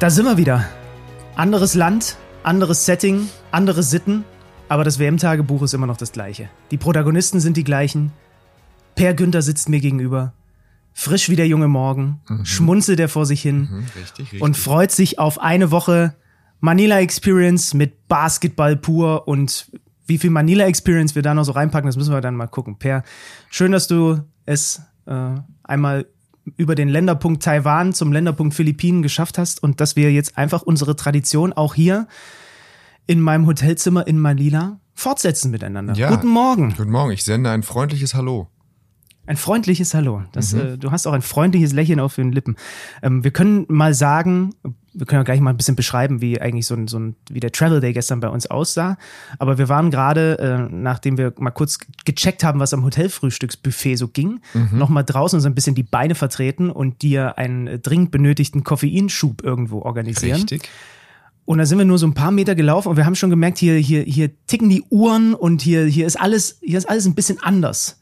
Da sind wir wieder. Anderes Land, anderes Setting, andere Sitten, aber das WM-Tagebuch ist immer noch das gleiche. Die Protagonisten sind die gleichen. Per Günther sitzt mir gegenüber. Frisch wie der junge Morgen, mhm. schmunzelt er vor sich hin Mhm, richtig, richtig. und freut sich auf eine Woche Manila Experience mit Basketball pur und wie viel Manila Experience wir da noch so reinpacken, das müssen wir dann mal gucken. Per, schön, dass du es äh, einmal über den Länderpunkt Taiwan zum Länderpunkt Philippinen geschafft hast und dass wir jetzt einfach unsere Tradition auch hier in meinem Hotelzimmer in Manila fortsetzen miteinander. Ja. Guten Morgen. Guten Morgen, ich sende ein freundliches Hallo. Ein freundliches Hallo. Das, äh, du hast auch ein freundliches Lächeln auf den Lippen. Ähm, wir können mal sagen, wir können ja gleich mal ein bisschen beschreiben, wie eigentlich so ein, so ein, wie der Travel Day gestern bei uns aussah. Aber wir waren gerade, äh, nachdem wir mal kurz gecheckt haben, was am Hotelfrühstücksbuffet so ging, noch mal draußen und so ein bisschen die Beine vertreten und dir einen äh, dringend benötigten Koffeinschub irgendwo organisieren. Richtig. Und da sind wir nur so ein paar Meter gelaufen und wir haben schon gemerkt, hier, hier, hier ticken die Uhren und hier, hier ist alles, hier ist alles ein bisschen anders.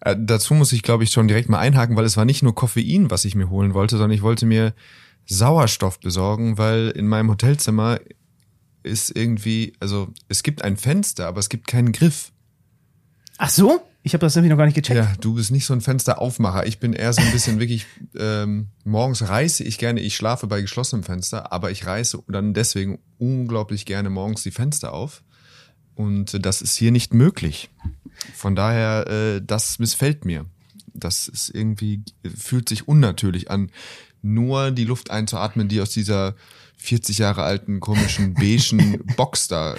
Äh, dazu muss ich, glaube ich, schon direkt mal einhaken, weil es war nicht nur Koffein, was ich mir holen wollte, sondern ich wollte mir Sauerstoff besorgen, weil in meinem Hotelzimmer ist irgendwie, also es gibt ein Fenster, aber es gibt keinen Griff. Ach so? Ich habe das nämlich noch gar nicht gecheckt. Ja, du bist nicht so ein Fensteraufmacher. Ich bin eher so ein bisschen wirklich, ähm, morgens reiße ich gerne, ich schlafe bei geschlossenem Fenster, aber ich reiße dann deswegen unglaublich gerne morgens die Fenster auf. Und das ist hier nicht möglich. Von daher, äh, das missfällt mir. Das ist irgendwie, fühlt sich unnatürlich an, nur die Luft einzuatmen, die aus dieser 40 Jahre alten komischen beigen Box da äh,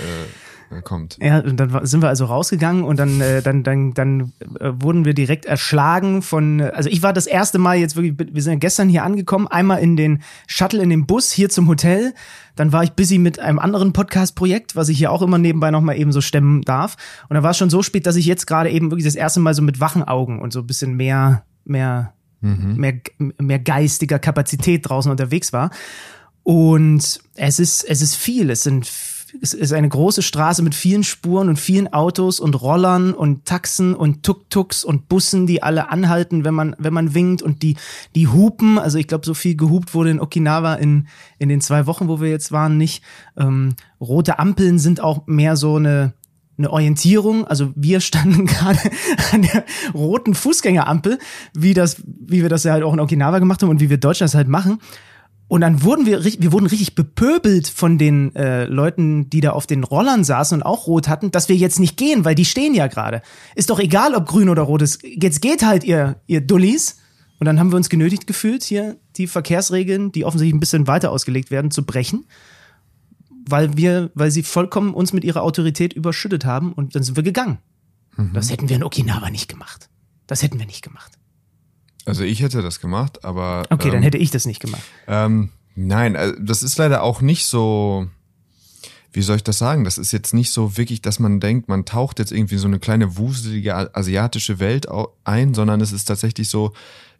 kommt. Ja, und dann sind wir also rausgegangen und dann, äh, dann, dann, dann äh, wurden wir direkt erschlagen von, äh, also ich war das erste Mal jetzt wirklich, wir sind ja gestern hier angekommen, einmal in den Shuttle, in den Bus hier zum Hotel. Dann war ich busy mit einem anderen Podcast-Projekt, was ich hier auch immer nebenbei nochmal eben so stemmen darf. Und dann war es schon so spät, dass ich jetzt gerade eben wirklich das erste Mal so mit wachen Augen und so ein bisschen mehr, mehr, mehr, mehr geistiger Kapazität draußen unterwegs war. Und es ist, es ist viel. Es sind, es ist eine große Straße mit vielen Spuren und vielen Autos und Rollern und Taxen und Tuk-Tuks und Bussen, die alle anhalten, wenn man, wenn man winkt und die, die hupen. Also ich glaube, so viel gehupt wurde in Okinawa in, in den zwei Wochen, wo wir jetzt waren, nicht. Ähm, rote Ampeln sind auch mehr so eine, eine Orientierung. Also wir standen gerade an der roten Fußgängerampel, wie das, wie wir das ja halt auch in Okinawa gemacht haben und wie wir Deutschland das halt machen. Und dann wurden wir, wir wurden richtig bepöbelt von den äh, Leuten, die da auf den Rollern saßen und auch rot hatten, dass wir jetzt nicht gehen, weil die stehen ja gerade. Ist doch egal, ob grün oder rot ist. Jetzt geht halt ihr, ihr Dullis. Und dann haben wir uns genötigt gefühlt, hier die Verkehrsregeln, die offensichtlich ein bisschen weiter ausgelegt werden, zu brechen. Weil wir, weil sie vollkommen uns mit ihrer Autorität überschüttet haben und dann sind wir gegangen. Das hätten wir in Okinawa nicht gemacht. Das hätten wir nicht gemacht. Also ich hätte das gemacht, aber. Okay, ähm, dann hätte ich das nicht gemacht. Ähm, nein, also das ist leider auch nicht so. Wie soll ich das sagen? Das ist jetzt nicht so wirklich, dass man denkt, man taucht jetzt irgendwie in so eine kleine wuselige asiatische Welt ein, sondern es ist tatsächlich so,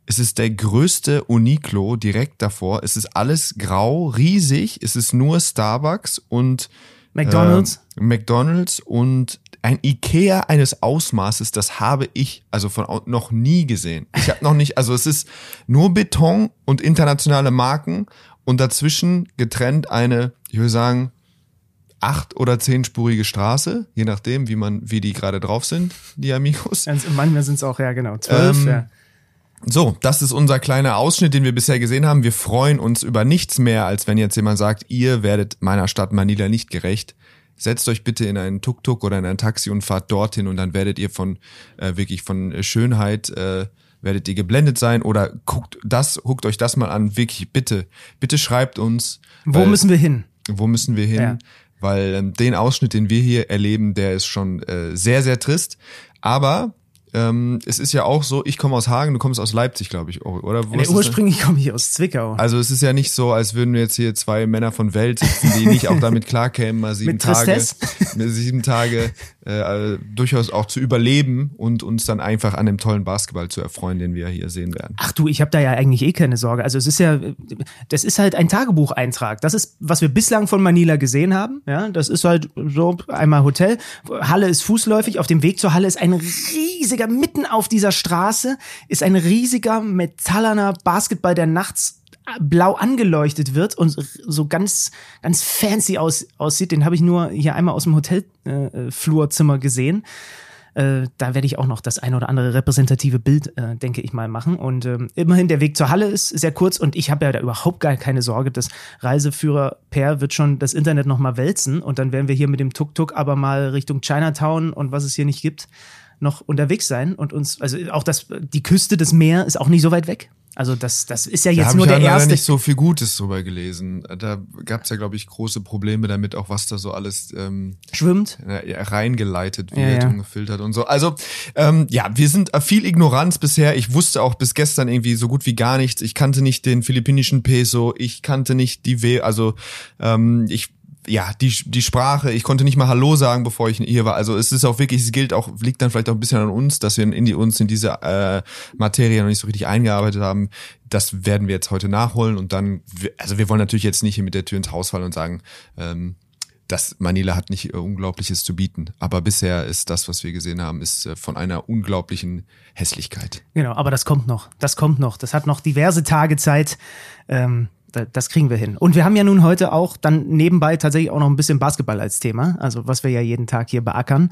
es ist der größte Uniqlo direkt davor. Es ist alles grau, riesig. Es ist nur Starbucks und McDonald's? ähm, McDonald's und ein Ikea eines Ausmaßes, das habe ich also von noch nie gesehen. Ich habe noch nicht, also es ist nur Beton und internationale Marken und dazwischen getrennt eine, ich würde sagen, acht oder zehnspurige Straße, je nachdem, wie man, wie die gerade drauf sind, die Amigos. Manchmal sind es auch, ja genau, zwölf. Ähm, ja. So, das ist unser kleiner Ausschnitt, den wir bisher gesehen haben. Wir freuen uns über nichts mehr, als wenn jetzt jemand sagt, ihr werdet meiner Stadt Manila nicht gerecht. Setzt euch bitte in einen Tuk-Tuk oder in ein Taxi und fahrt dorthin und dann werdet ihr von äh, wirklich von Schönheit äh, werdet ihr geblendet sein oder guckt das, guckt euch das mal an. Wirklich, bitte, bitte schreibt uns. Wo weil- müssen wir hin? wo müssen wir hin? Ja. Weil ähm, den Ausschnitt, den wir hier erleben, der ist schon äh, sehr, sehr trist. Aber ähm, es ist ja auch so, ich komme aus Hagen, du kommst aus Leipzig, glaube ich, oder? Wo Nee, ursprünglich komme ich aus Zwickau. Also es ist ja nicht so, als würden wir jetzt hier zwei Männer von Welt sitzen, die nicht auch damit klarkämen, mal sieben Mit Tage, Tristesse? sieben Tage äh, durchaus auch zu überleben und uns dann einfach an dem tollen Basketball zu erfreuen, den wir hier sehen werden. Ach du, ich habe da ja eigentlich eh keine Sorge. Also es ist ja, das ist halt ein Tagebucheintrag. Das ist, was wir bislang von Manila gesehen haben. Ja, das ist halt so einmal Hotel. Halle ist fußläufig. Auf dem Weg zur Halle ist ein riesiger, mitten auf dieser Straße ist ein riesiger metallerner Basketball, der nachts blau angeleuchtet wird und so ganz, ganz fancy aus, aussieht. Den habe ich nur hier einmal aus dem Hotelflurzimmer äh, gesehen. Äh, da werde ich auch noch das ein oder andere repräsentative Bild, äh, denke ich mal, machen. Und ähm, immerhin, der Weg zur Halle ist sehr kurz und ich habe ja da überhaupt gar keine Sorge. Das Reiseführer Per wird schon das Internet noch mal wälzen und dann werden wir hier mit dem Tuk-Tuk aber mal Richtung Chinatown und was es hier nicht gibt, noch unterwegs sein und uns, also auch das, die Küste des Meer ist auch nicht so weit weg. Also das, das ist ja jetzt da nur der ich erste. nicht so viel Gutes drüber gelesen. Da gab es ja, glaube ich, große Probleme damit, auch was da so alles ähm, schwimmt, reingeleitet wird ja, ja. und gefiltert und so. Also ähm, ja, wir sind viel Ignoranz bisher. Ich wusste auch bis gestern irgendwie so gut wie gar nichts. Ich kannte nicht den philippinischen Peso. Ich kannte nicht die W. Also ähm, ich ja, die, die Sprache, ich konnte nicht mal Hallo sagen, bevor ich hier war. Also es ist auch wirklich, es gilt auch, liegt dann vielleicht auch ein bisschen an uns, dass wir in die, uns in diese äh, Materie noch nicht so richtig eingearbeitet haben. Das werden wir jetzt heute nachholen und dann, also wir wollen natürlich jetzt nicht hier mit der Tür ins Haus fallen und sagen, ähm, dass Manila hat nicht äh, Unglaubliches zu bieten. Aber bisher ist das, was wir gesehen haben, ist äh, von einer unglaublichen Hässlichkeit. Genau, aber das kommt noch. Das kommt noch. Das hat noch diverse Tage Zeit. Ähm, das kriegen wir hin. Und wir haben ja nun heute auch dann nebenbei tatsächlich auch noch ein bisschen Basketball als Thema, also was wir ja jeden Tag hier beackern.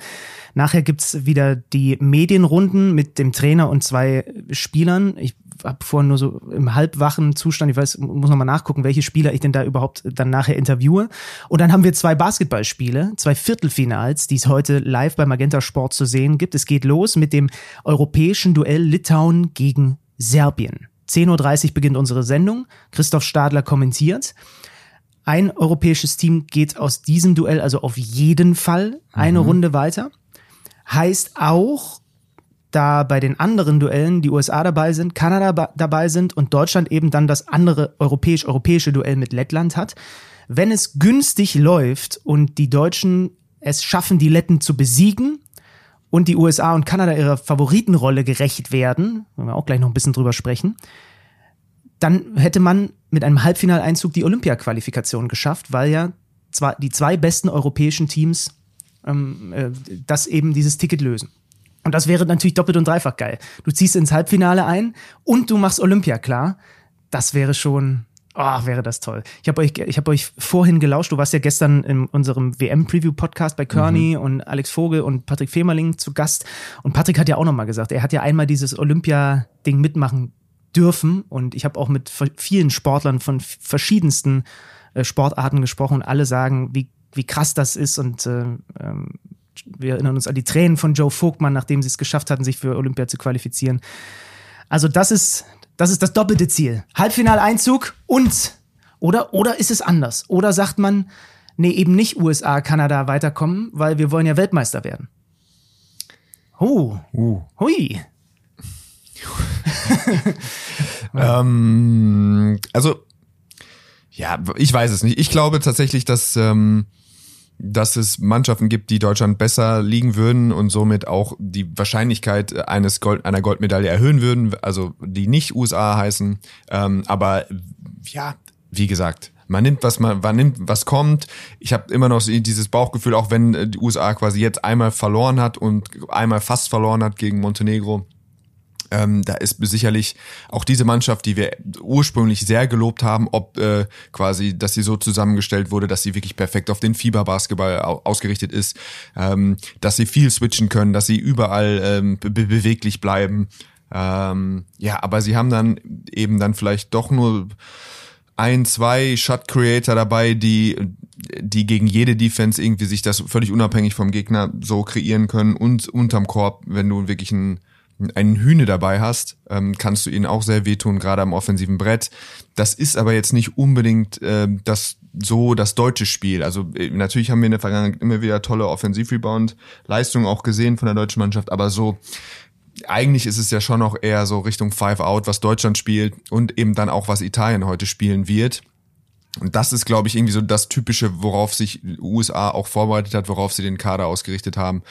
Nachher gibt's wieder die Medienrunden mit dem Trainer und zwei Spielern. Ich habe vorhin nur so im halbwachen Zustand, ich weiß, muss noch mal nachgucken, welche Spieler ich denn da überhaupt dann nachher interviewe. Und dann haben wir zwei Basketballspiele, zwei Viertelfinals, die es heute live bei Magenta Sport zu sehen gibt. Es geht los mit dem europäischen Duell Litauen gegen Serbien. 10.30 Uhr beginnt unsere Sendung. Christoph Stadler kommentiert. Ein europäisches Team geht aus diesem Duell also auf jeden Fall eine mhm. Runde weiter. Heißt auch, da bei den anderen Duellen die USA dabei sind, Kanada dabei sind und Deutschland eben dann das andere europäisch-europäische Duell mit Lettland hat. Wenn es günstig läuft und die Deutschen es schaffen, die Letten zu besiegen, und die USA und Kanada ihrer Favoritenrolle gerecht werden, wollen wir auch gleich noch ein bisschen drüber sprechen, dann hätte man mit einem Halbfinaleinzug die Olympia-Qualifikation geschafft, weil ja zwar die zwei besten europäischen Teams ähm, äh, das eben dieses Ticket lösen. Und das wäre natürlich doppelt und dreifach geil. Du ziehst ins Halbfinale ein und du machst Olympia klar. Das wäre schon, Oh, wäre das toll. Ich habe euch, ich hab euch vorhin gelauscht. Du warst ja gestern in unserem WM-Preview-Podcast bei Kearney mhm. und Alex Vogel und Patrick Femerling zu Gast. Und Patrick hat ja auch nochmal gesagt, er hat ja einmal dieses Olympia-Ding mitmachen dürfen. Und ich habe auch mit vielen Sportlern von verschiedensten äh, Sportarten gesprochen und alle sagen, wie, wie krass das ist. Und äh, ähm, wir erinnern uns an die Tränen von Joe Vogtmann, nachdem sie es geschafft hatten, sich für Olympia zu qualifizieren. Also das ist, das ist das doppelte Ziel. Halbfinaleinzug und oder oder ist es anders? Oder sagt man, nee, eben nicht USA, Kanada weiterkommen, weil wir wollen ja Weltmeister werden. Oh. Uh. Hui. ähm, also ja, ich weiß es nicht. Ich glaube tatsächlich, dass ähm, dass es Mannschaften gibt, die Deutschland besser liegen würden und somit auch die Wahrscheinlichkeit eines Gold, einer Goldmedaille erhöhen würden, also die nicht USA heißen. Ähm, aber ja, wie gesagt, man nimmt, was man, man nimmt, was kommt. Ich habe immer noch dieses Bauchgefühl, auch wenn die USA quasi jetzt einmal verloren hat und einmal fast verloren hat gegen Montenegro ähm, da ist sicherlich auch diese Mannschaft, die wir ursprünglich sehr gelobt haben, ob äh, quasi, dass sie so zusammengestellt wurde, dass sie wirklich perfekt auf den Fieberbasketball ausgerichtet ist, ähm, dass sie viel switchen können, dass sie überall ähm, be beweglich bleiben. Ähm, ja, aber sie haben dann eben dann vielleicht doch nur ein, zwei Shot Creator dabei, die die gegen jede Defense irgendwie sich das völlig unabhängig vom Gegner so kreieren können und unterm Korb, wenn du wirklich einen einen Hühne dabei hast, ähm, kannst du ihnen auch sehr wehtun, gerade am offensiven Brett. Das ist aber jetzt nicht unbedingt äh, das so das deutsche Spiel. Also äh, natürlich haben wir in der Vergangenheit immer wieder tolle Offensivrebound-Leistungen auch gesehen von der deutschen Mannschaft, aber so eigentlich ist es ja schon noch eher so Richtung Five Out, was Deutschland spielt und eben dann auch was Italien heute spielen wird. Und das ist, glaube ich, irgendwie so das Typische, worauf sich USA auch vorbereitet hat, worauf sie den Kader ausgerichtet haben.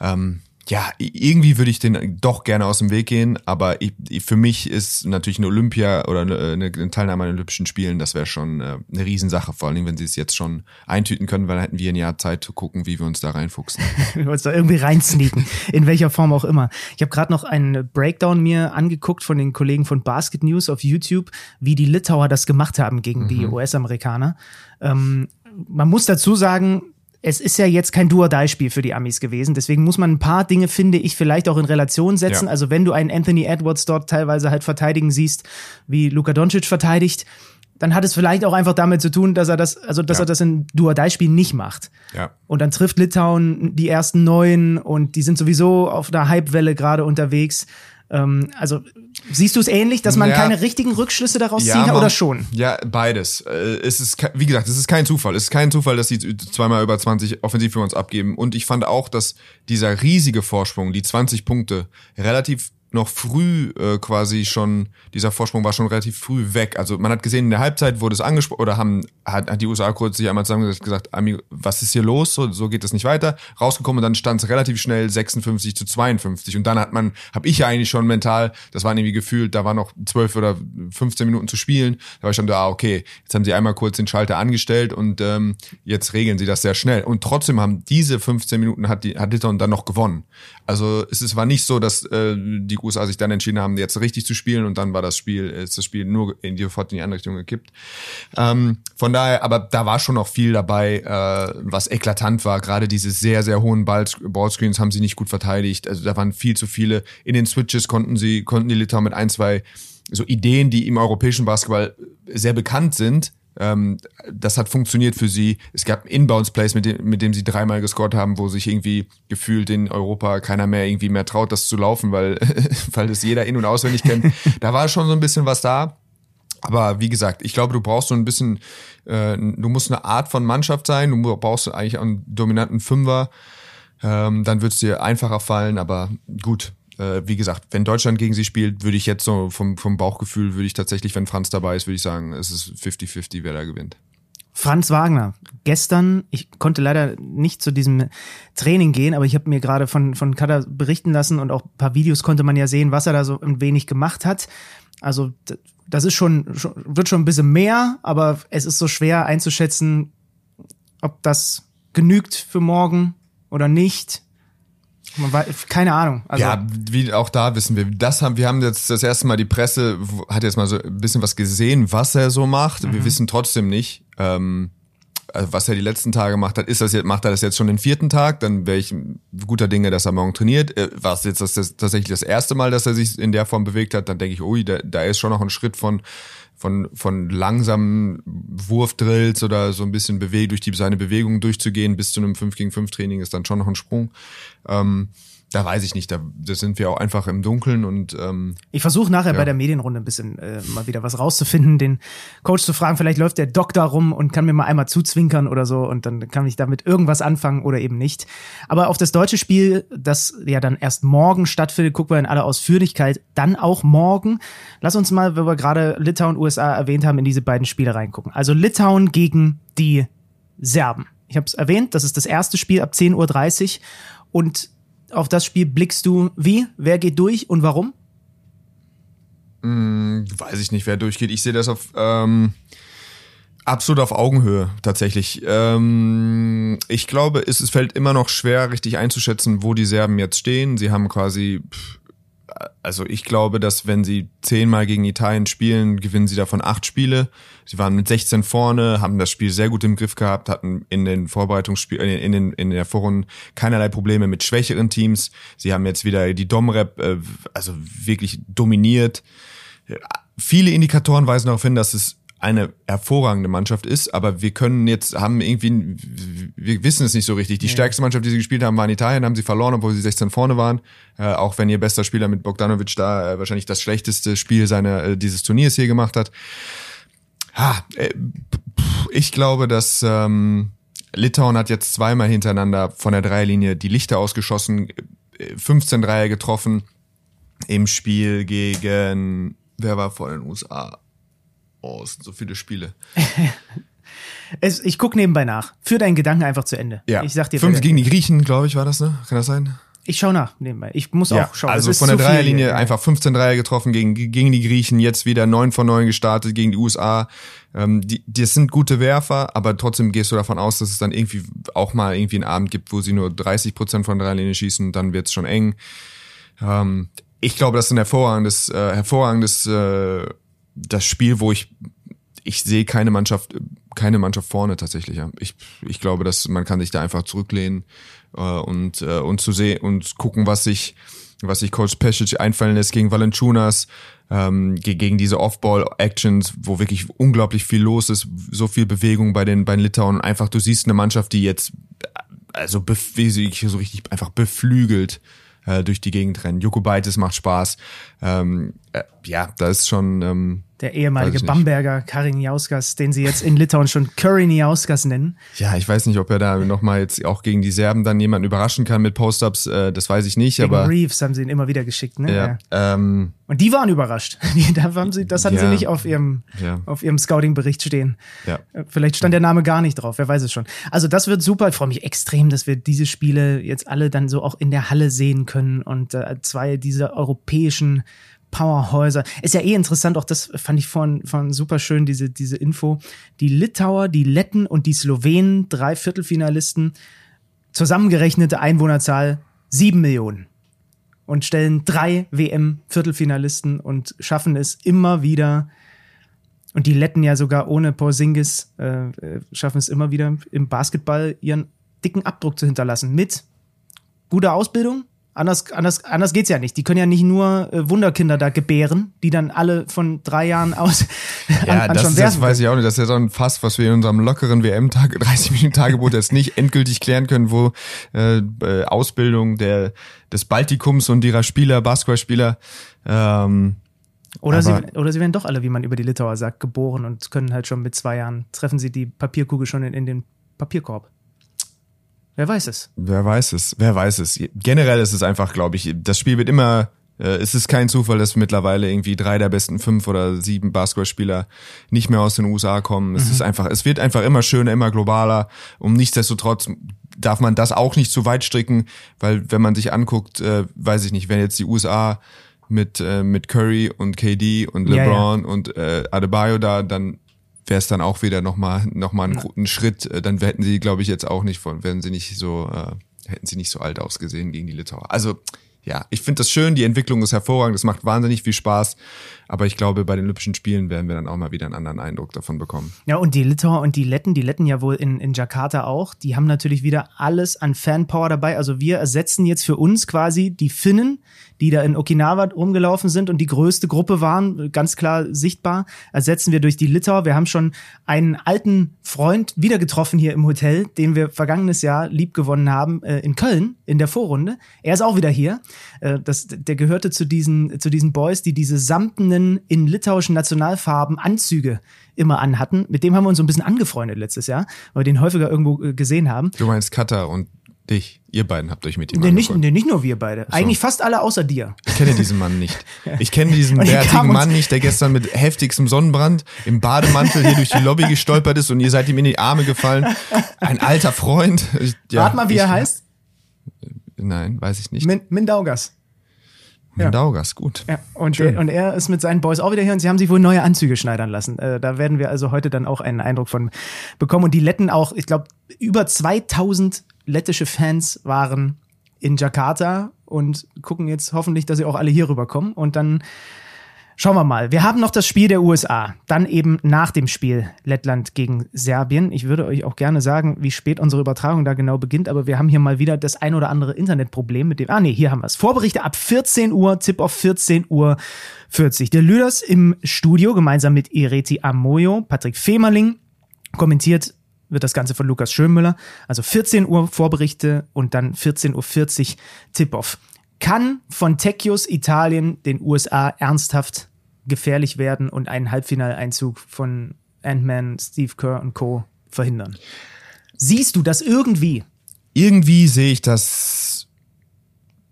Ähm, ja, irgendwie würde ich den doch gerne aus dem Weg gehen, aber ich, für mich ist natürlich eine Olympia oder eine, eine Teilnahme an den Olympischen Spielen, das wäre schon äh, eine Riesensache, vor allem wenn sie es jetzt schon eintüten können, weil dann hätten wir ein Jahr Zeit zu gucken, wie wir uns da reinfuchsen. wir uns da irgendwie reinsneaken, in welcher Form auch immer. Ich habe gerade noch einen Breakdown mir angeguckt von den Kollegen von Basket News auf YouTube, wie die Litauer das gemacht haben gegen mhm. die US-Amerikaner. Ähm, man muss dazu sagen, es ist ja jetzt kein Do-or-Die-Spiel für die Amis gewesen. Deswegen muss man ein paar Dinge, finde ich, vielleicht auch in Relation setzen. Ja. Also wenn du einen Anthony Edwards dort teilweise halt verteidigen siehst, wie Luka Doncic verteidigt, dann hat es vielleicht auch einfach damit zu tun, dass er das, also dass ja. er das in Do-or-Die-Spiel nicht macht. Ja. Und dann trifft Litauen die ersten neun und die sind sowieso auf einer Hypewelle gerade unterwegs. Ähm, also siehst du es ähnlich, dass man ja, keine richtigen Rückschlüsse daraus ja, ziehen kann oder schon? Ja, beides. Äh, es ist, wie gesagt, es ist kein Zufall. Es ist kein Zufall, dass sie zweimal über 20 offensiv für uns abgeben. Und ich fand auch, dass dieser riesige Vorsprung, die 20 Punkte, relativ noch früh äh, quasi schon, dieser Vorsprung war schon relativ früh weg. Also man hat gesehen, in der Halbzeit wurde es angesprochen, oder haben, hat, hat die USA kurz sich einmal zusammengesetzt gesagt, Ami, was ist hier los? So, so geht es nicht weiter. Rausgekommen und dann stand es relativ schnell 56 zu 52. Und dann hat man, habe ich ja eigentlich schon mental, das war irgendwie gefühlt, da war noch 12 oder 15 Minuten zu spielen. Da war ich schon da, ah, okay, jetzt haben sie einmal kurz den Schalter angestellt und ähm, jetzt regeln sie das sehr schnell. Und trotzdem haben diese 15 Minuten hat die hat Litauen dann noch gewonnen. Also es ist, war nicht so, dass äh, die USA sich dann entschieden haben, jetzt richtig zu spielen und dann war das Spiel, ist das Spiel nur in die, sofort in die andere Richtung gekippt. Ähm, von daher, aber da war schon noch viel dabei, äh, was eklatant war. Gerade diese sehr, sehr hohen Ball Ballscreens haben sie nicht gut verteidigt. Also da waren viel zu viele. In den Switches konnten sie, konnten die Litauen mit ein, zwei so Ideen, die im europäischen Basketball sehr bekannt sind, ähm, das hat funktioniert für sie. Es gab Inbounds-Plays, mit dem, mit dem sie dreimal gescored haben, wo sich irgendwie gefühlt in Europa keiner mehr irgendwie mehr traut, das zu laufen, weil, weil das jeder in- und auswendig kennt. da war schon so ein bisschen was da. Aber wie gesagt, ich glaube, du brauchst so ein bisschen, äh, du musst eine Art von Mannschaft sein, du brauchst eigentlich einen dominanten Fünfer, ähm, dann wird es dir einfacher fallen, aber gut, äh, wie gesagt, wenn Deutschland gegen sie spielt, würde ich jetzt so vom, vom Bauchgefühl, würde ich tatsächlich, wenn Franz dabei ist, würde ich sagen, es ist 50-50, wer da gewinnt. Franz Wagner, gestern, ich konnte leider nicht zu diesem Training gehen, aber ich habe mir gerade von, von Kader berichten lassen und auch ein paar Videos konnte man ja sehen, was er da so ein wenig gemacht hat. Also das ist schon, wird schon ein bisschen mehr, aber es ist so schwer einzuschätzen, ob das genügt für morgen oder nicht. Man weiß, keine Ahnung. Also ja, wie auch da wissen wir, das haben wir haben jetzt das erste Mal die Presse hat jetzt mal so ein bisschen was gesehen, was er so macht. Mhm. Wir wissen trotzdem nicht, ähm, also was er die letzten Tage gemacht hat. Ist das jetzt macht er das jetzt schon den vierten Tag? Dann wäre ich guter Dinge, dass er morgen trainiert. Äh, war es jetzt das, das, tatsächlich das erste Mal, dass er sich in der Form bewegt hat? Dann denke ich, ui, da, da ist schon noch ein Schritt von von, von langsamen Wurfdrills oder so ein bisschen bewegt durch die, seine Bewegungen durchzugehen bis zu einem 5 gegen 5 Training ist dann schon noch ein Sprung. Ähm, da weiß ich nicht, da, da sind wir auch einfach im Dunkeln und ähm, ich versuche nachher ja. bei der Medienrunde ein bisschen äh, mal wieder was rauszufinden, den Coach zu fragen, vielleicht läuft der Doktor rum und kann mir mal einmal zuzwinkern oder so und dann kann ich damit irgendwas anfangen oder eben nicht. Aber auf das deutsche Spiel, das ja dann erst morgen stattfindet, gucken wir in aller Ausführlichkeit dann auch morgen. Lass uns mal, wenn wir gerade Litauen USA erwähnt haben, in diese beiden Spiele reingucken. Also Litauen gegen die Serben. Ich habe es erwähnt, das ist das erste Spiel ab 10.30 Uhr und auf das Spiel blickst du wie? Wer geht durch und warum? Hm, weiß ich nicht, wer durchgeht. Ich sehe das auf ähm, absolut auf Augenhöhe tatsächlich. Ähm, ich glaube, es, es fällt immer noch schwer, richtig einzuschätzen, wo die Serben jetzt stehen. Sie haben quasi pff, also ich glaube, dass wenn sie zehnmal gegen Italien spielen, gewinnen sie davon acht Spiele. Sie waren mit 16 vorne, haben das Spiel sehr gut im Griff gehabt, hatten in den Vorbereitungsspielen, äh, in, den, in der Vorrunde keinerlei Probleme mit schwächeren Teams. Sie haben jetzt wieder die Domrep, äh, also wirklich dominiert. Viele Indikatoren weisen darauf hin, dass es eine hervorragende Mannschaft ist, aber wir können jetzt, haben irgendwie, wir wissen es nicht so richtig. Die ja. stärkste Mannschaft, die sie gespielt haben, war in Italien, haben sie verloren, obwohl sie 16 vorne waren. Äh, auch wenn ihr bester Spieler mit Bogdanovic da äh, wahrscheinlich das schlechteste Spiel seiner, äh, dieses Turniers hier gemacht hat. Ha, äh, ich glaube, dass ähm, Litauen hat jetzt zweimal hintereinander von der Dreierlinie die Lichter ausgeschossen, 15 äh, Dreier getroffen im Spiel gegen, wer war vor den USA? Oh, es sind so viele Spiele. es, ich gucke nebenbei nach. Führ deinen Gedanken einfach zu Ende. Ja. Ich sag dir. Fünf gegen die Griechen, glaube ich, war das, ne? Kann das sein? Ich schaue nach nebenbei. Ich muss auch schauen. Also von der Dreierlinie hier, einfach 15 Dreier getroffen gegen, gegen die Griechen, jetzt wieder 9 von 9 gestartet gegen die USA. Ähm, die, die sind gute Werfer, aber trotzdem gehst du davon aus, dass es dann irgendwie auch mal irgendwie einen Abend gibt, wo sie nur 30 Prozent von der Dreierlinie schießen, dann wird's schon eng. Ähm, ich glaube, das ist ein hervorragendes, äh, hervorragendes äh, das Spiel, wo ich ich sehe keine Mannschaft, keine Mannschaft vorne tatsächlich. Ja. Ich, ich glaube, dass man kann sich da einfach zurücklehnen äh, und äh, und zu sehen und gucken, was sich was sich Coach Pesic einfallen lässt gegen Valentunas, ähm, gegen diese Off-Ball-Actions, wo wirklich unglaublich viel los ist, so viel Bewegung bei den bei den Litauen. Einfach, du siehst eine Mannschaft, die jetzt also wie sie so richtig einfach beflügelt äh, durch die Gegend rennen. Jokubaitis macht Spaß. Ähm, äh, ja, da ist schon ähm, der ehemalige Bamberger Karin Jauskas, den sie jetzt in Litauen schon Curry Jauskas nennen. Ja, ich weiß nicht, ob er da nochmal jetzt auch gegen die Serben dann jemanden überraschen kann mit Post-Ups, äh, das weiß ich nicht. Gegen aber Reeves haben sie ihn immer wieder geschickt, ne? Ja, ja. Ähm, Und die waren überrascht. da haben sie, das hatten ja, sie nicht auf ihrem, auf ihrem Scouting-Bericht stehen. Ja. Äh, vielleicht stand der Name gar nicht drauf, wer weiß es schon. Also das wird super. Ich freue mich extrem, dass wir diese Spiele jetzt alle dann so auch in der Halle sehen können und äh, zwei dieser europäischen Powerhäuser. Ist ja eh interessant, auch das fand ich von, von super schön, diese, diese Info. Die Litauer, die Letten und die Slowenen, drei Viertelfinalisten, zusammengerechnete Einwohnerzahl sieben Millionen. Und stellen drei WM-Viertelfinalisten und schaffen es immer wieder, und die Letten ja sogar ohne Porzingis äh, äh, schaffen es immer wieder im Basketball ihren dicken Abdruck zu hinterlassen mit guter Ausbildung, Anders, anders, anders geht's ja nicht. Die können ja nicht nur äh, Wunderkinder da gebären, die dann alle von drei Jahren aus ja, an, das, das weiß ich auch nicht. Das ist ja so ein Fass, was wir in unserem lockeren WM-Tag, 30 Minuten Tagebuch jetzt nicht endgültig klären können, wo äh, äh, Ausbildung der des Baltikums und ihrer Spieler, Basketballspieler ähm, oder sie, oder sie werden doch alle, wie man über die Litauer sagt, geboren und können halt schon mit zwei Jahren, treffen sie die Papierkugel schon in, in den Papierkorb. Wer weiß es? Wer weiß es? Wer weiß es? Generell ist es einfach, glaube ich, das Spiel wird immer äh, es ist kein Zufall, dass mittlerweile irgendwie drei der besten fünf oder sieben Basketballspieler nicht mehr aus den USA kommen. Es mhm. ist einfach, es wird einfach immer schöner, immer globaler. Und nichtsdestotrotz darf man das auch nicht zu weit stricken, weil wenn man sich anguckt, äh, weiß ich nicht, wenn jetzt die USA mit äh, mit Curry und KD und LeBron ja, ja. und äh, Adebayo da, dann wäre es dann auch wieder nochmal noch mal einen ja. guten Schritt. Äh, dann hätten sie, glaube ich, jetzt auch nicht von, wären sie nicht so, äh, hätten sie nicht so alt ausgesehen gegen die Litauer. Also ja, ich finde das schön, die Entwicklung ist hervorragend, es macht wahnsinnig viel Spaß. Aber ich glaube, bei den Olympischen Spielen werden wir dann auch mal wieder einen anderen Eindruck davon bekommen. Ja, und die Litauer und die Letten, die Letten ja wohl in, in Jakarta auch, die haben natürlich wieder alles an Fanpower dabei. Also wir ersetzen jetzt für uns quasi die Finnen, die da in Okinawa rumgelaufen sind und die größte Gruppe waren, ganz klar sichtbar, ersetzen wir durch die Litauer. Wir haben schon einen alten Freund wieder getroffen hier im Hotel, den wir vergangenes Jahr lieb gewonnen haben, äh, in Köln in der Vorrunde. Er ist auch wieder hier. Äh, das, der gehörte zu diesen, zu diesen Boys, die diese samtenen in litauischen Nationalfarben Anzüge immer anhatten. Mit dem haben wir uns so ein bisschen angefreundet letztes Jahr, weil wir den häufiger irgendwo äh, gesehen haben. Du meinst Katar und dich. Ihr beiden habt euch mit ihm nee, nicht, nee, nicht nur wir beide. So. Eigentlich fast alle außer dir. Ich kenne diesen Mann nicht. Ich kenne diesen bärtigen Mann nicht, der gestern mit heftigstem Sonnenbrand im Bademantel hier durch die Lobby gestolpert ist und ihr seid ihm in die Arme gefallen. Ein alter Freund. Ja, Rat mal, wie ich, er heißt. Nein, weiß ich nicht. Min Mindaugas. Mindaugas, gut. Ja, und, der, und er ist mit seinen Boys auch wieder hier und sie haben sich wohl neue Anzüge schneidern lassen. Äh, da werden wir also heute dann auch einen Eindruck von bekommen. Und die Letten auch, ich glaube, über 2000 lettische Fans waren in Jakarta und gucken jetzt hoffentlich, dass sie auch alle hier rüberkommen. Und dann schauen wir mal. Wir haben noch das Spiel der USA. Dann eben nach dem Spiel Lettland gegen Serbien. Ich würde euch auch gerne sagen, wie spät unsere Übertragung da genau beginnt, aber wir haben hier mal wieder das ein oder andere Internetproblem mit dem. Ah, nee, hier haben wir es. Vorberichte ab 14 Uhr, Tipp auf 14 Uhr 40. Der Lüders im Studio gemeinsam mit Ireti Amoyo, Patrick Femerling kommentiert wird das Ganze von Lukas Schönmüller. Also 14 Uhr Vorberichte und dann 14.40 Uhr Tip-Off. Kann von Techios Italien den USA ernsthaft gefährlich werden und einen Halbfinaleinzug von Ant-Man, Steve Kerr und Co. verhindern? Siehst du das irgendwie? Irgendwie sehe ich das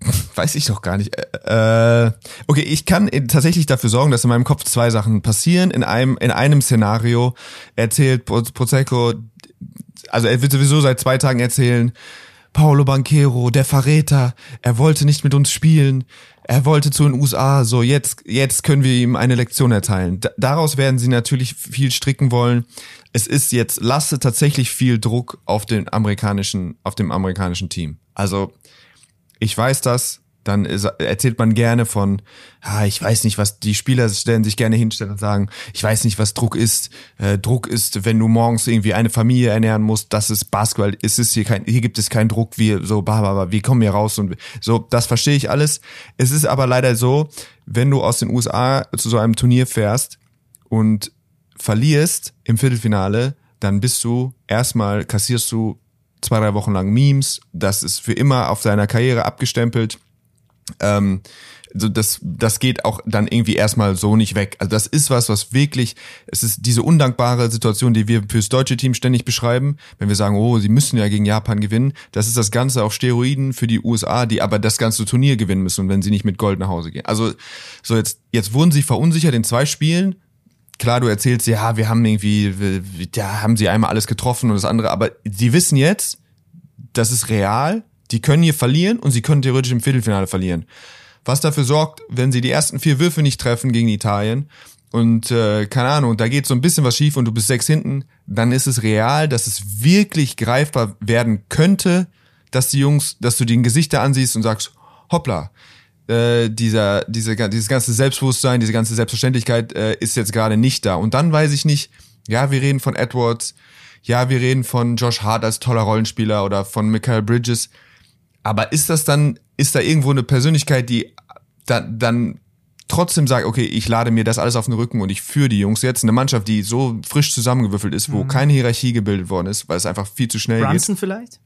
weiß ich doch gar nicht. Äh, okay, ich kann tatsächlich dafür sorgen, dass in meinem Kopf zwei Sachen passieren. In einem, in einem Szenario erzählt Prosecco, also er wird sowieso seit zwei Tagen erzählen, Paulo Banquero, der Verräter, er wollte nicht mit uns spielen, er wollte zu den USA, so jetzt, jetzt können wir ihm eine Lektion erteilen. D daraus werden sie natürlich viel stricken wollen. Es ist jetzt, lasse tatsächlich viel Druck auf den amerikanischen, auf dem amerikanischen Team. Also, ich weiß das, dann ist, erzählt man gerne von, ah, ich weiß nicht, was die Spieler stellen sich gerne hinstellen und sagen, ich weiß nicht, was Druck ist. Äh, Druck ist, wenn du morgens irgendwie eine Familie ernähren musst, das ist Basketball, es ist hier kein, hier gibt es keinen Druck, wir so, bah, bah, bah, wir kommen hier raus und so, das verstehe ich alles. Es ist aber leider so, wenn du aus den USA zu so einem Turnier fährst und verlierst im Viertelfinale, dann bist du erstmal kassierst du zwei, drei Wochen lang Memes, das ist für immer auf deiner Karriere abgestempelt ähm, so das, das geht auch dann irgendwie erstmal so nicht weg. Also das ist was, was wirklich, es ist diese undankbare Situation, die wir fürs deutsche Team ständig beschreiben, wenn wir sagen, oh, sie müssen ja gegen Japan gewinnen. Das ist das Ganze auf Steroiden für die USA, die aber das ganze Turnier gewinnen müssen, wenn sie nicht mit Gold nach Hause gehen. Also so jetzt, jetzt wurden sie verunsichert in zwei Spielen. Klar, du erzählst, ja, wir haben irgendwie, ja, haben sie einmal alles getroffen und das andere, aber sie wissen jetzt, das ist real die können hier verlieren und sie können theoretisch im Viertelfinale verlieren. Was dafür sorgt, wenn sie die ersten vier Würfe nicht treffen gegen Italien und äh, keine Ahnung, da geht so ein bisschen was schief und du bist sechs hinten, dann ist es real, dass es wirklich greifbar werden könnte, dass die Jungs, dass du den Gesichter ansiehst und sagst, hoppla, äh, dieser, diese, dieses ganze Selbstbewusstsein, diese ganze Selbstverständlichkeit äh, ist jetzt gerade nicht da. Und dann weiß ich nicht, ja, wir reden von Edwards, ja, wir reden von Josh Hart als toller Rollenspieler oder von Michael Bridges. Aber ist das dann, ist da irgendwo eine Persönlichkeit, die da, dann trotzdem sagt, okay, ich lade mir das alles auf den Rücken und ich führe die Jungs jetzt. Eine Mannschaft, die so frisch zusammengewürfelt ist, wo mhm. keine Hierarchie gebildet worden ist, weil es einfach viel zu schnell Brunson geht. vielleicht?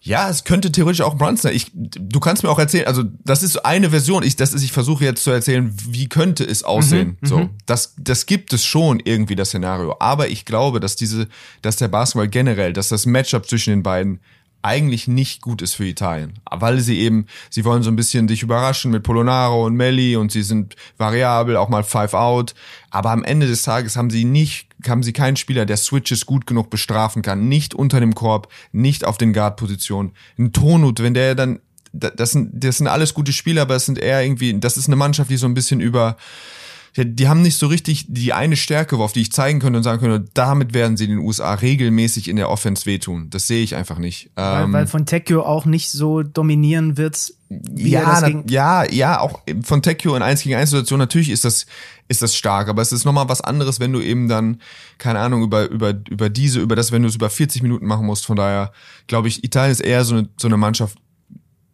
Ja, es könnte theoretisch auch Brunson. Ich, du kannst mir auch erzählen, also das ist eine Version. Ich, das ist, ich versuche jetzt zu erzählen, wie könnte es aussehen. Mhm, so, mhm. das, das gibt es schon irgendwie das Szenario. Aber ich glaube, dass diese, dass der Basketball generell, dass das Matchup zwischen den beiden eigentlich nicht gut ist für Italien. Weil sie eben, sie wollen so ein bisschen dich überraschen mit Polonaro und Melli und sie sind variabel, auch mal Five Out. Aber am Ende des Tages haben sie nicht, haben sie keinen Spieler, der Switches gut genug bestrafen kann. Nicht unter dem Korb, nicht auf den Guard-Positionen. Ein Tonut, wenn der dann, das sind, das sind alles gute Spieler, aber es sind eher irgendwie, das ist eine Mannschaft, die so ein bisschen über, die haben nicht so richtig die eine Stärke, auf die ich zeigen könnte und sagen könnte, damit werden sie den USA regelmäßig in der Offense wehtun. Das sehe ich einfach nicht. Weil, ähm, weil von Tekio auch nicht so dominieren wird. Wie ja, na, ja, ja, auch von Tekio in 1 gegen 1 Situation, natürlich ist das, ist das stark, aber es ist nochmal was anderes, wenn du eben dann, keine Ahnung, über, über, über diese, über das, wenn du es über 40 Minuten machen musst. Von daher glaube ich, Italien ist eher so eine, so eine Mannschaft,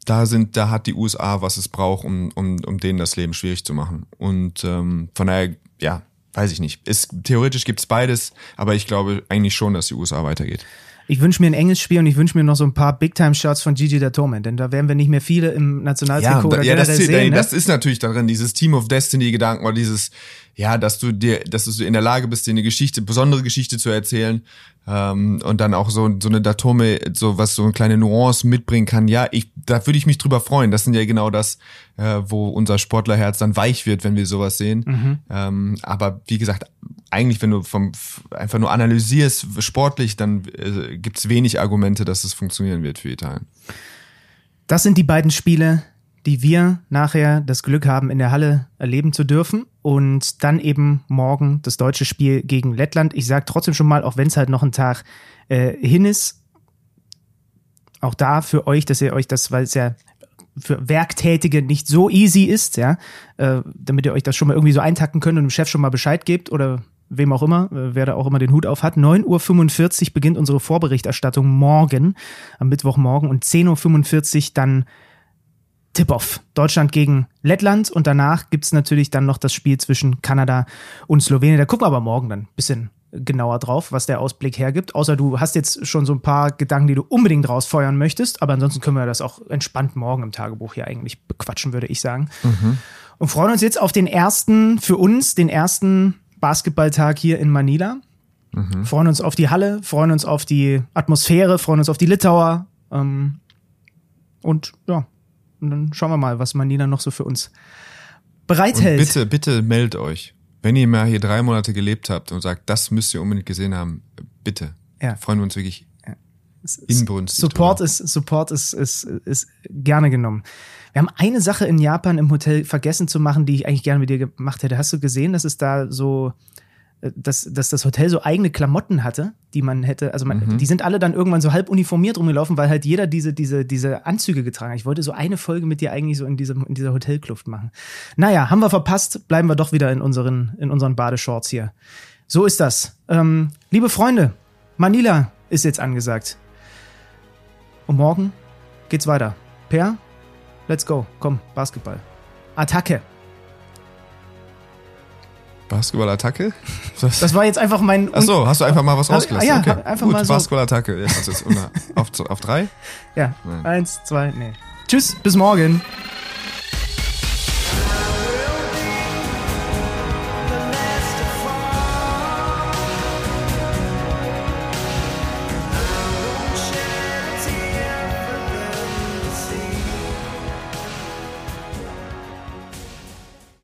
da sind, da hat die USA, was es braucht, um, um, um denen das Leben schwierig zu machen. Und ähm, von daher, ja, weiß ich nicht. Ist, theoretisch gibt's beides, aber ich glaube eigentlich schon, dass die USA weitergeht. Ich wünsche mir ein enges Spiel und ich wünsche mir noch so ein paar Big-Time-Shots von Gigi Datome, denn da werden wir nicht mehr viele im Nationaltrikot ja, oder ja, das, sehen. Ne? Das ist natürlich darin, dieses Team of Destiny-Gedanken oder dieses, ja, dass du dir, dass du in der Lage bist, dir eine Geschichte, besondere Geschichte zu erzählen ähm, und dann auch so so eine Datome, so was so eine kleine Nuance mitbringen kann. Ja, ich, da würde ich mich drüber freuen. Das sind ja genau das, äh, wo unser Sportlerherz dann weich wird, wenn wir sowas sehen. Mhm. Ähm, aber wie gesagt, eigentlich, wenn du vom einfach nur analysierst sportlich, dann äh, gibt's wenig Argumente, dass es funktionieren wird für Italien. Das sind die beiden Spiele, die wir nachher das Glück haben, in der Halle erleben zu dürfen. Und dann eben morgen das deutsche Spiel gegen Lettland. Ich sage trotzdem schon mal, auch wenn es halt noch ein Tag äh, hin ist, auch da für euch, dass ihr euch das, weil es ja für Werktätige nicht so easy ist, ja, äh, damit ihr euch das schon mal irgendwie so eintacken könnt und dem Chef schon mal Bescheid gebt oder wem auch immer, äh, wer da auch immer den Hut auf hat. 9.45 Uhr beginnt unsere Vorberichterstattung morgen, am Mittwochmorgen und 10.45 Uhr dann Tip-Off. Deutschland gegen Lettland und danach gibt's natürlich dann noch das Spiel zwischen Kanada und Slowenien. Da gucken wir aber morgen dann ein bisschen genauer drauf, was der Ausblick hergibt. Außer du hast jetzt schon so ein paar Gedanken, die du unbedingt rausfeuern möchtest, aber ansonsten können wir das auch entspannt morgen im Tagebuch hier eigentlich bequatschen, würde ich sagen. Mhm. Und freuen uns jetzt auf den ersten, für uns, den ersten Basketballtag hier in Manila. Mhm. Freuen uns auf die Halle, freuen uns auf die Atmosphäre, freuen uns auf die Litauer. Ähm, und ja, und dann schauen wir mal, was Manila noch so für uns bereithält. Und bitte, bitte meldet euch. Wenn ihr mal hier drei Monate gelebt habt und sagt, das müsst ihr unbedingt gesehen haben, bitte. Ja. Freuen wir uns wirklich Inbrünstig. Support ist, Support ist, ist, ist gerne genommen. Wir haben eine Sache in Japan im Hotel vergessen zu machen, die ich eigentlich gerne mit dir gemacht hätte. Hast du gesehen, dass es da so, dass, dass das Hotel so eigene Klamotten hatte, die man hätte, also man, mhm. die sind alle dann irgendwann so halb uniformiert rumgelaufen, weil halt jeder diese, diese, diese Anzüge getragen hat. Ich wollte so eine Folge mit dir eigentlich so in, diesem, in dieser Hotelkluft machen. Naja, haben wir verpasst, bleiben wir doch wieder in unseren, in unseren Badeshorts hier. So ist das. Ähm, liebe Freunde, Manila ist jetzt angesagt. Und morgen geht's weiter. Per, let's go. Komm, Basketball. Attacke. Basketball-Attacke? Das war jetzt einfach mein. Achso, hast du einfach mal was rausgelassen? Ja, okay. einfach Gut, mal so. Basketball-Attacke. Jetzt, jetzt auf, auf drei? Ja, Nein. eins, zwei, nee. Tschüss, bis morgen.